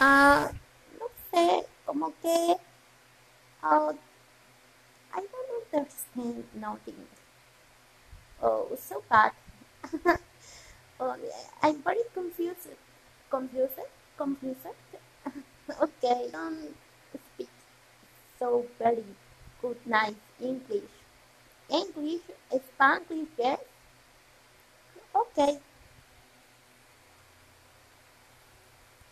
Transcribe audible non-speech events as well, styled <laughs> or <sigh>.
Ah, no sé, como que uh, I don't understand nothing. Oh, so bad. <laughs> oh, I'm very confused. Confused? Confused? <laughs> okay, don't speak so very good, nice English. English, Spanish, yes? Okay.